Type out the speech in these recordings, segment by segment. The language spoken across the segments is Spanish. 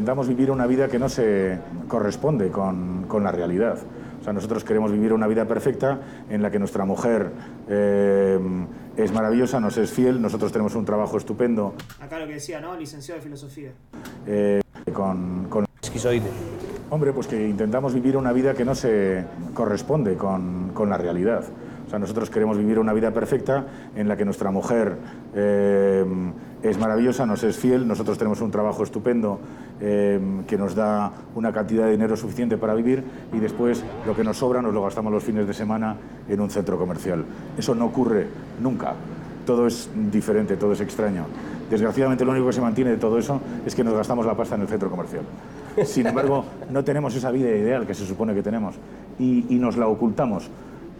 Intentamos vivir una vida que no se corresponde con, con la realidad. O sea, nosotros queremos vivir una vida perfecta en la que nuestra mujer eh, es maravillosa, nos es fiel, nosotros tenemos un trabajo estupendo. Acá lo que decía, ¿no? Licenciado de filosofía. eh, con, con- Esquizoide. Hombre, pues que intentamos vivir una vida que no se corresponde con, con la realidad. O sea, nosotros queremos vivir una vida perfecta en la que nuestra mujer eh, es maravillosa, nos es fiel, nosotros tenemos un trabajo estupendo eh, que nos da una cantidad de dinero suficiente para vivir y después lo que nos sobra nos lo gastamos los fines de semana en un centro comercial. Eso no ocurre nunca. Todo es diferente, todo es extraño. Desgraciadamente lo único que se mantiene de todo eso es que nos gastamos la pasta en el centro comercial. Sin embargo, no tenemos esa vida ideal que se supone que tenemos y, y nos la ocultamos.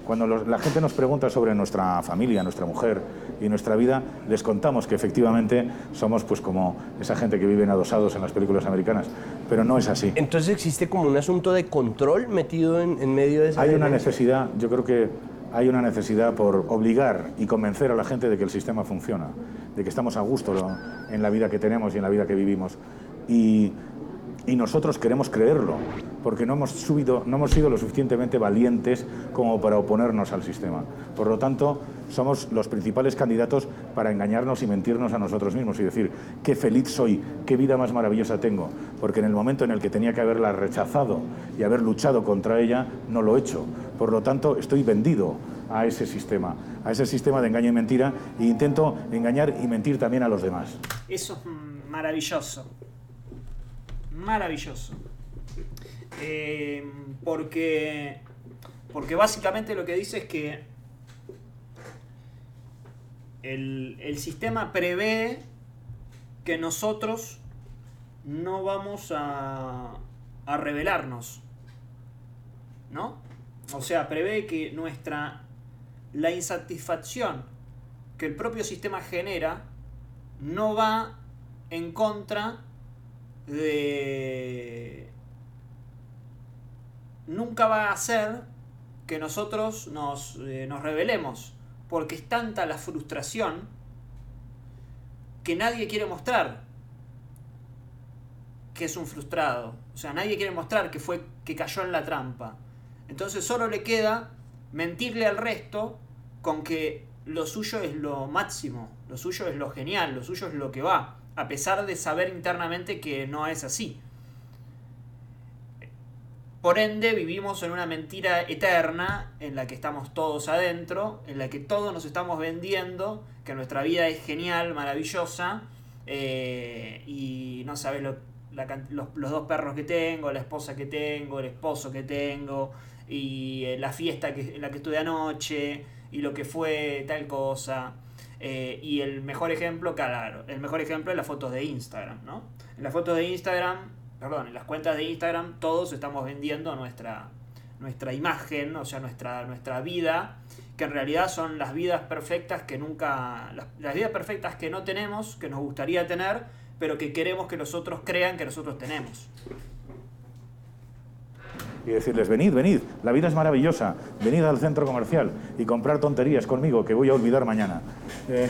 Cuando los- la gente nos pregunta sobre nuestra familia, nuestra mujer y nuestra vida, les contamos que efectivamente somos pues como esa gente que vive en adosados en las películas americanas, pero no es así. Entonces existe como un asunto de control metido en, en medio de esa... Hay una necesidad, yo creo que hay una necesidad por obligar y convencer a la gente de que el sistema funciona, de que estamos a gusto en la vida que tenemos y en la vida que vivimos. Y, y nosotros queremos creerlo, porque no hemos, sido lo suficientemente valientes como para oponernos al sistema. Por lo tanto, somos los principales candidatos para engañarnos y mentirnos a nosotros mismos y decir, qué feliz soy, qué vida más maravillosa tengo, porque en el momento en el que tenía que haberla rechazado y haber luchado contra ella, no lo he hecho. Por lo tanto, estoy vendido a ese sistema, a ese sistema de engaño y mentira, e intento engañar y mentir también a los demás. Eso es maravilloso. Maravilloso. Eh, porque, porque básicamente lo que dice es que el, el sistema prevé que nosotros no vamos a, a rebelarnos. ¿No? O sea, prevé que nuestra. la insatisfacción que el propio sistema genera no va en contra de... Va a hacer que nosotros nos, eh, nos rebelemos, porque es tanta la frustración que nadie quiere mostrar que es un frustrado. O sea, nadie quiere mostrar que fue que cayó en la trampa. Entonces solo le queda mentirle al resto con que lo suyo es lo máximo, lo suyo es lo genial, lo suyo es lo que va, a pesar de saber internamente que no es así. Por ende, vivimos en una mentira eterna en la que estamos todos adentro, en la que todos nos estamos vendiendo, que nuestra vida es genial, maravillosa, eh, y no sabes lo- los, los dos perros que tengo, la esposa que tengo, el esposo que tengo, y eh, la fiesta que, en la que estuve anoche, y lo que fue tal cosa. Eh, y el mejor ejemplo, claro, el mejor ejemplo es las fotos de Instagram, ¿no? En las fotos de Instagram, perdón, en las cuentas de Instagram todos estamos vendiendo nuestra, nuestra imagen, o sea, nuestra, nuestra vida, que en realidad son las vidas perfectas que nunca, las, las vidas perfectas que no tenemos, que nos gustaría tener, pero que queremos que los otros crean que nosotros tenemos. y decirles, venid, venid, la vida es maravillosa, venid al centro comercial y comprar tonterías conmigo que voy a olvidar mañana. Eh,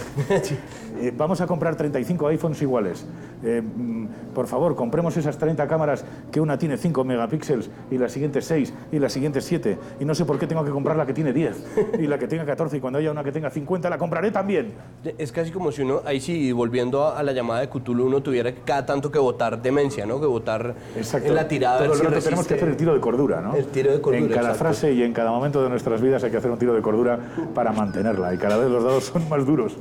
eh, vamos a comprar 35 iPhones iguales. Eh, mm, por favor, compremos esas 30 cámaras que una tiene 5 megapíxeles y la siguiente 6 y la siguiente 7. Y no sé por qué tengo que comprar la que tiene 10 y la que tenga 14 y cuando haya una que tenga 50 la compraré también. Es casi como si uno, ahí sí, volviendo a, a la llamada de Cthulhu, uno tuviera cada tanto que votar demencia, ¿no? Que votar en la tirada. Todo el tenemos que hacer el tiro de cordura, ¿no? El tiro de cordura, En cada exacto. frase y en cada momento de nuestras vidas hay que hacer un tiro de cordura para mantenerla y cada vez los dados son más duros.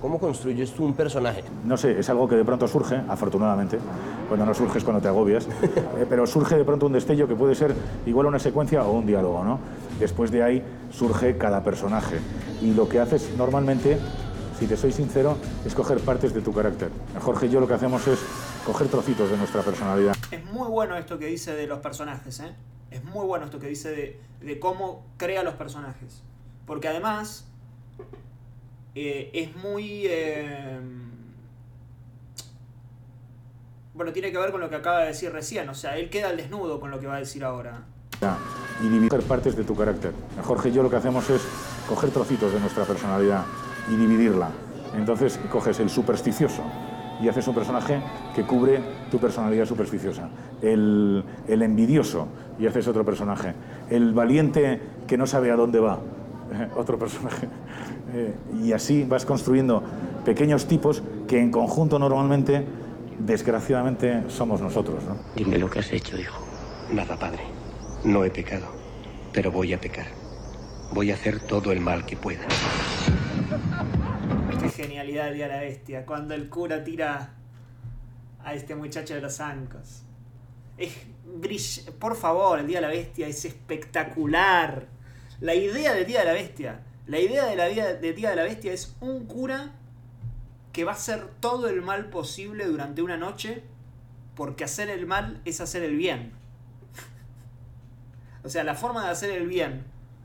¿Cómo construyes tú un personaje? No sé, es algo que de pronto surge, afortunadamente. Cuando no surge es cuando te agobias. Eh, pero surge de pronto un destello que puede ser igual una secuencia o un diálogo, ¿no? Después de ahí surge cada personaje. Y lo que haces normalmente, si te soy sincero, es coger partes de tu carácter. Jorge y yo lo que hacemos es coger trocitos de nuestra personalidad. Es muy bueno esto que dice de los personajes, ¿eh? Es muy bueno esto que dice de, de cómo crea los personajes. Porque además eh, es muy... eh, bueno, tiene que ver con lo que acaba de decir recién. O sea, él queda al desnudo con lo que va a decir ahora. y dividir partes de tu carácter. Jorge y yo lo que hacemos es coger trocitos de nuestra personalidad y dividirla. Entonces coges el supersticioso y haces un personaje que cubre tu personalidad supersticiosa. El, el envidioso y haces otro personaje. El valiente que no sabe a dónde va, otro personaje. Eh, y así vas construyendo pequeños tipos que en conjunto normalmente, desgraciadamente, somos nosotros. ¿no? Dime lo que has hecho, hijo. Nada, padre. No he pecado, pero voy a pecar. Voy a hacer todo el mal que pueda. Qué genialidad el día de la bestia. Cuando el cura tira a este muchacho de los zancos. Es Por favor, el día de la bestia es espectacular. La idea del día de la bestia. La idea de la vida del día de la bestia es un cura que va a hacer todo el mal posible durante una noche. Porque hacer el mal es hacer el bien. o sea, la forma de hacer el bien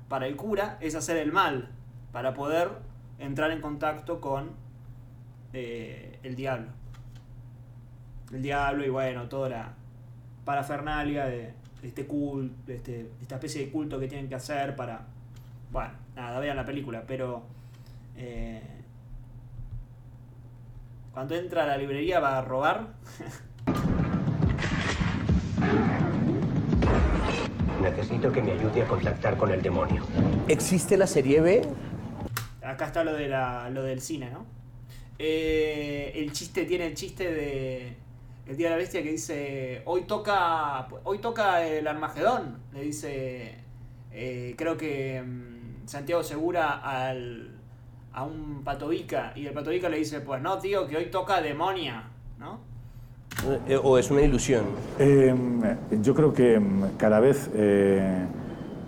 para el cura es hacer el mal. Para poder entrar en contacto con eh, el diablo. El diablo y bueno, toda la parafernalia de, este culto, de este, esta especie de culto que tienen que hacer para... Bueno, nada, vean la película, pero... Eh, cuando entra a la librería va a robar. Necesito que me ayude a contactar con el demonio. ¿Existe la serie B? acá está lo, de la, lo del cine, ¿no? Eh, el chiste tiene el chiste de el día de la bestia que dice hoy toca hoy toca el Armagedón le dice eh, creo que mm, Santiago Segura al a un patovica y el patovica le dice pues no tío que hoy toca demonia no eh, o es una ilusión. Em, yo creo que mm, cada vez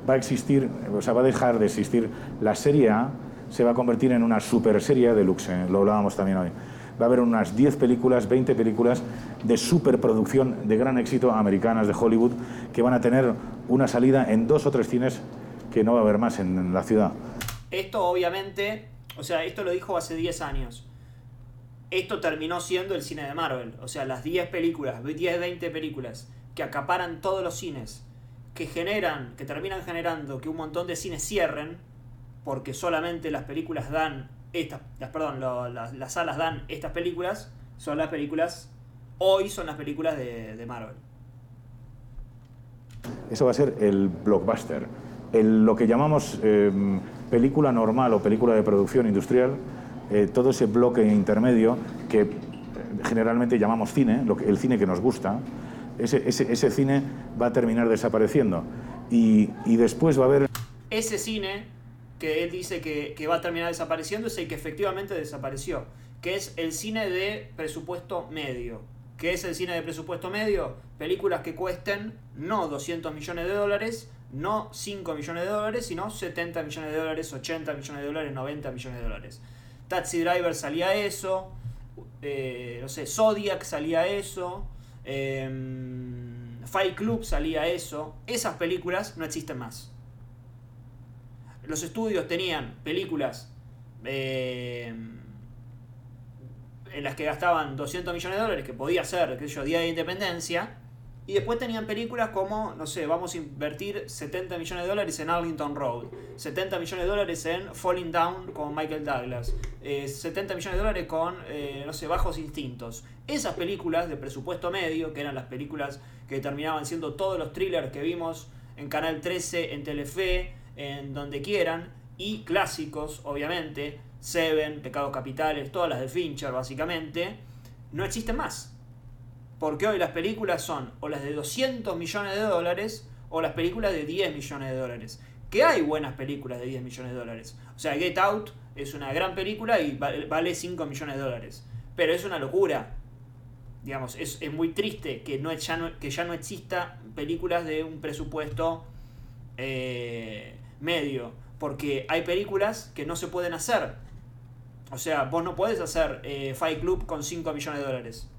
va a existir o sea va a dejar de existir la serie A se va a convertir en una super serie de luxe, lo hablábamos también hoy. Va a haber unas 10 películas, 20 películas de superproducción de gran éxito americanas de Hollywood que van a tener una salida en dos o tres cines que no va a haber más en, la ciudad. Esto obviamente, o sea, esto lo dijo hace 10 años. Esto terminó siendo el cine de Marvel. O sea, las 10 películas, 10, 20 películas que acaparan todos los cines, que generan, que terminan generando que un montón de cines cierren, porque solamente las películas dan estas, las, perdón, las, salas dan estas películas, son las películas, hoy son las películas de, Marvel. Eso va a ser el blockbuster. El, lo que llamamos em, película normal o película de producción industrial, eh, todo ese bloque intermedio que eh, generalmente llamamos cine, lo que, el cine que nos gusta, ese, ese, ese cine va a terminar desapareciendo. Y, y después va a haber... Ese cine que él dice que, va a terminar desapareciendo es el que efectivamente desapareció, que es el cine de presupuesto medio. ¿Qué es el cine de presupuesto medio? Películas que cuesten no 200 millones de dólares, no 5 millones de dólares, sino 70 millones de dólares, 80 millones de dólares, 90 millones de dólares. Taxi Driver salía eso, eh, no sé, Zodiac salía eso, em, Fight Club salía eso. Esas películas no existen más los estudios tenían películas eh, en las que gastaban 200 millones de dólares, que podía ser, sé yo, Día de Independencia, y después tenían películas como, no sé, vamos a invertir 70 millones de dólares en Arlington Road, 70 millones de dólares en Falling Down con Michael Douglas, 70 eh, millones de dólares con, eh, no sé, Bajos Instintos. Esas películas de presupuesto medio, que eran las películas que terminaban siendo todos los thrillers que vimos en Canal 13, en Telefe, en donde quieran, y clásicos, obviamente, Seven, Pecados Capitales, todas las de Fincher, básicamente, no existen más. Porque hoy las películas son o las de 200 millones de dólares o las películas de 10 millones de dólares. Que hay buenas películas de 10 millones de dólares. O sea, Get Out es una gran película y vale 5 millones de dólares. Pero es una locura. Digamos, es, muy triste que, no, ya que ya no exista películas de un presupuesto eh, medio, porque hay películas que no se pueden hacer. O sea, vos no puedes hacer eh, Fight Club con 5 millones de dólares.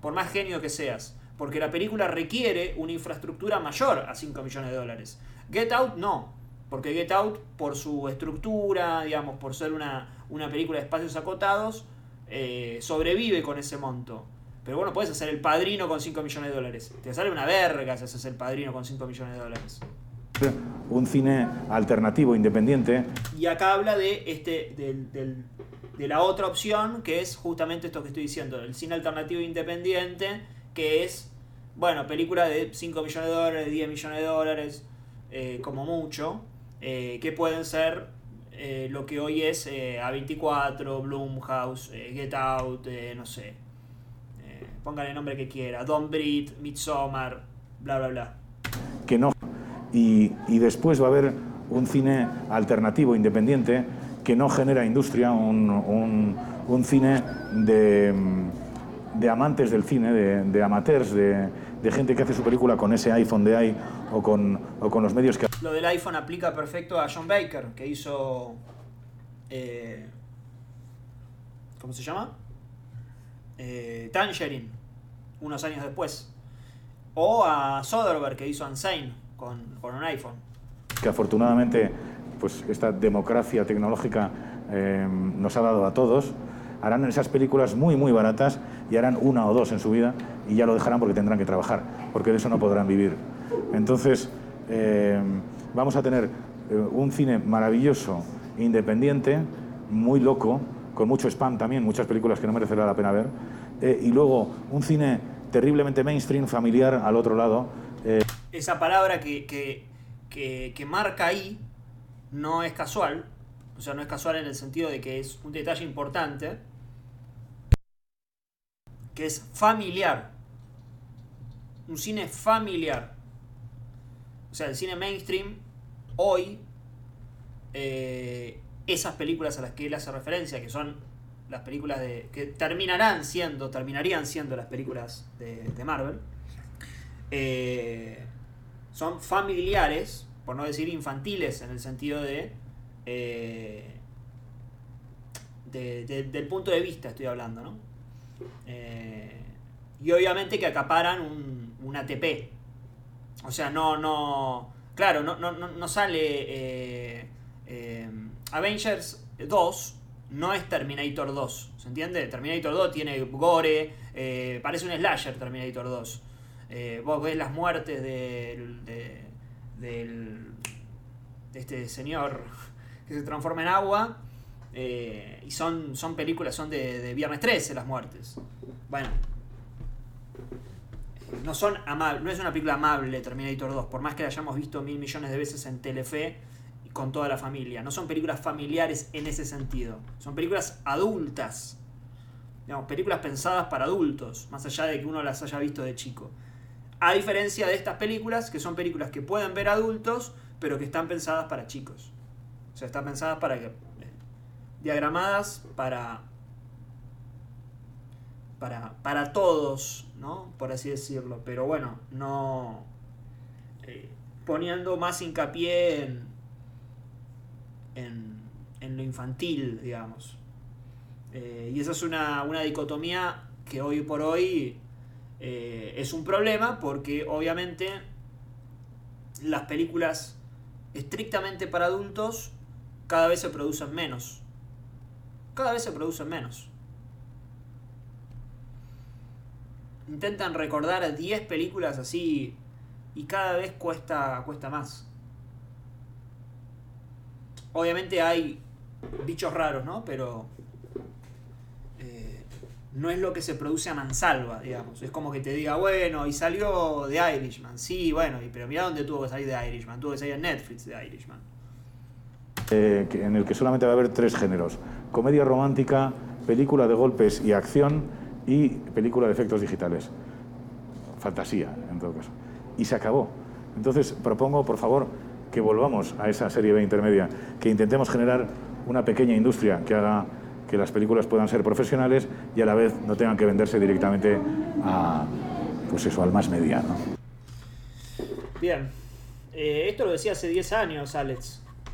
Por más genio que seas. Porque la película requiere una infraestructura mayor a 5 millones de dólares. Get Out no. Porque Get Out, por su estructura, digamos, por ser una, una película de espacios acotados, eh, sobrevive con ese monto. Pero bueno, puedes hacer el padrino con 5 millones de dólares. Te sale una verga si haces el padrino con 5 millones de dólares un cine alternativo, independiente. Y acá habla de este, del, de la otra opción, que es justamente esto que estoy diciendo, el cine alternativo independiente, que es, bueno, película de 5 millones de dólares, 10 millones de dólares, eh, como mucho, eh, que pueden ser eh, lo que hoy es A24, Bloomhouse, Get Out, no sé, póngale el nombre que quiera, Don Breed, Midsommar, bla, bla, bla. Que no. Y, y después va a haber un cine alternativo, independiente, que no genera industria, un, un, un cine de, de, amantes del cine, de, de amateurs, de, de, gente que hace su película con ese iPhone de ahí o con, o con los medios que... Lo del iPhone aplica perfecto a John Baker, que hizo... Eh, ¿Cómo se llama? Eh, Tangerine, unos años después. O a Soderbergh, que hizo Unsane con, con un iPhone. Que afortunadamente pues esta democracia tecnológica eh, nos ha dado a todos, harán esas películas muy, muy baratas y harán una o dos en su vida y ya lo dejarán porque tendrán que trabajar, porque de eso no podrán vivir. Entonces, eh, vamos a tener eh, un cine maravilloso, independiente, muy loco, con mucho spam también, muchas películas que no merecerá la pena ver, eh, y luego un cine terriblemente mainstream, familiar al otro lado. Eh. Esa palabra que, que, que marca ahí no es casual, o sea, no es casual en el sentido de que es un detalle importante, que es familiar. Un cine familiar. O sea, el cine mainstream, hoy, eh, esas películas a las que él hace referencia, que son las películas de. que terminarán siendo, terminarían siendo las películas de, Marvel, eh, son familiares por no decir infantiles, en el sentido de, eh, del punto de vista estoy hablando, ¿no? Eh, y obviamente que acaparan un, ATP. O sea, no, no, claro, no, no, no sale eh, Avengers 2, no es Terminator 2, ¿se entiende? Terminator 2 tiene gore, parece un slasher Terminator 2. vos ves las muertes de del, de este señor que se transforma en agua. Eh, y son, son películas, son de, de, Viernes 13 las muertes. Bueno. No son amables, no es una película amable Terminator 2, por más que la hayamos visto mil millones de veces en Telefe con toda la familia. No son películas familiares en ese sentido. Son películas adultas. Digamos, películas pensadas para adultos, más allá de que uno las haya visto de chico. A diferencia de estas películas, que son películas que pueden ver adultos, pero que están pensadas para chicos. O sea, están pensadas para que. Eh, diagramadas para. Para, para todos, ¿no? Por así decirlo. Pero bueno, no. Eh, poniendo más hincapié en, en, en lo infantil, digamos. Eh, y esa es una, una dicotomía que hoy por hoy eh, es un problema porque obviamente las películas estrictamente para adultos cada vez se producen menos. Cada vez se producen menos. Intentan recordar 10 películas así y cada vez cuesta, cuesta más. Obviamente hay bichos raros, ¿no? Pero no es lo que se produce a mansalva, digamos. Es como que te diga, bueno, y salió de Irishman. Sí, bueno, pero mira dónde tuvo que salir de Irishman. Tuvo que salir en Netflix de Irishman. Eh, en el que solamente va a haber tres géneros. Comedia romántica, película de golpes y acción y película de efectos digitales. Fantasía, en todo caso. Y se acabó. Entonces, propongo, por favor, que volvamos a esa serie B intermedia, que intentemos generar una pequeña industria que haga que las películas puedan ser profesionales y a la vez no tengan que venderse directamente a, pues eso, al más mediano. Bien, eh, esto lo decía hace 10 años, Alex.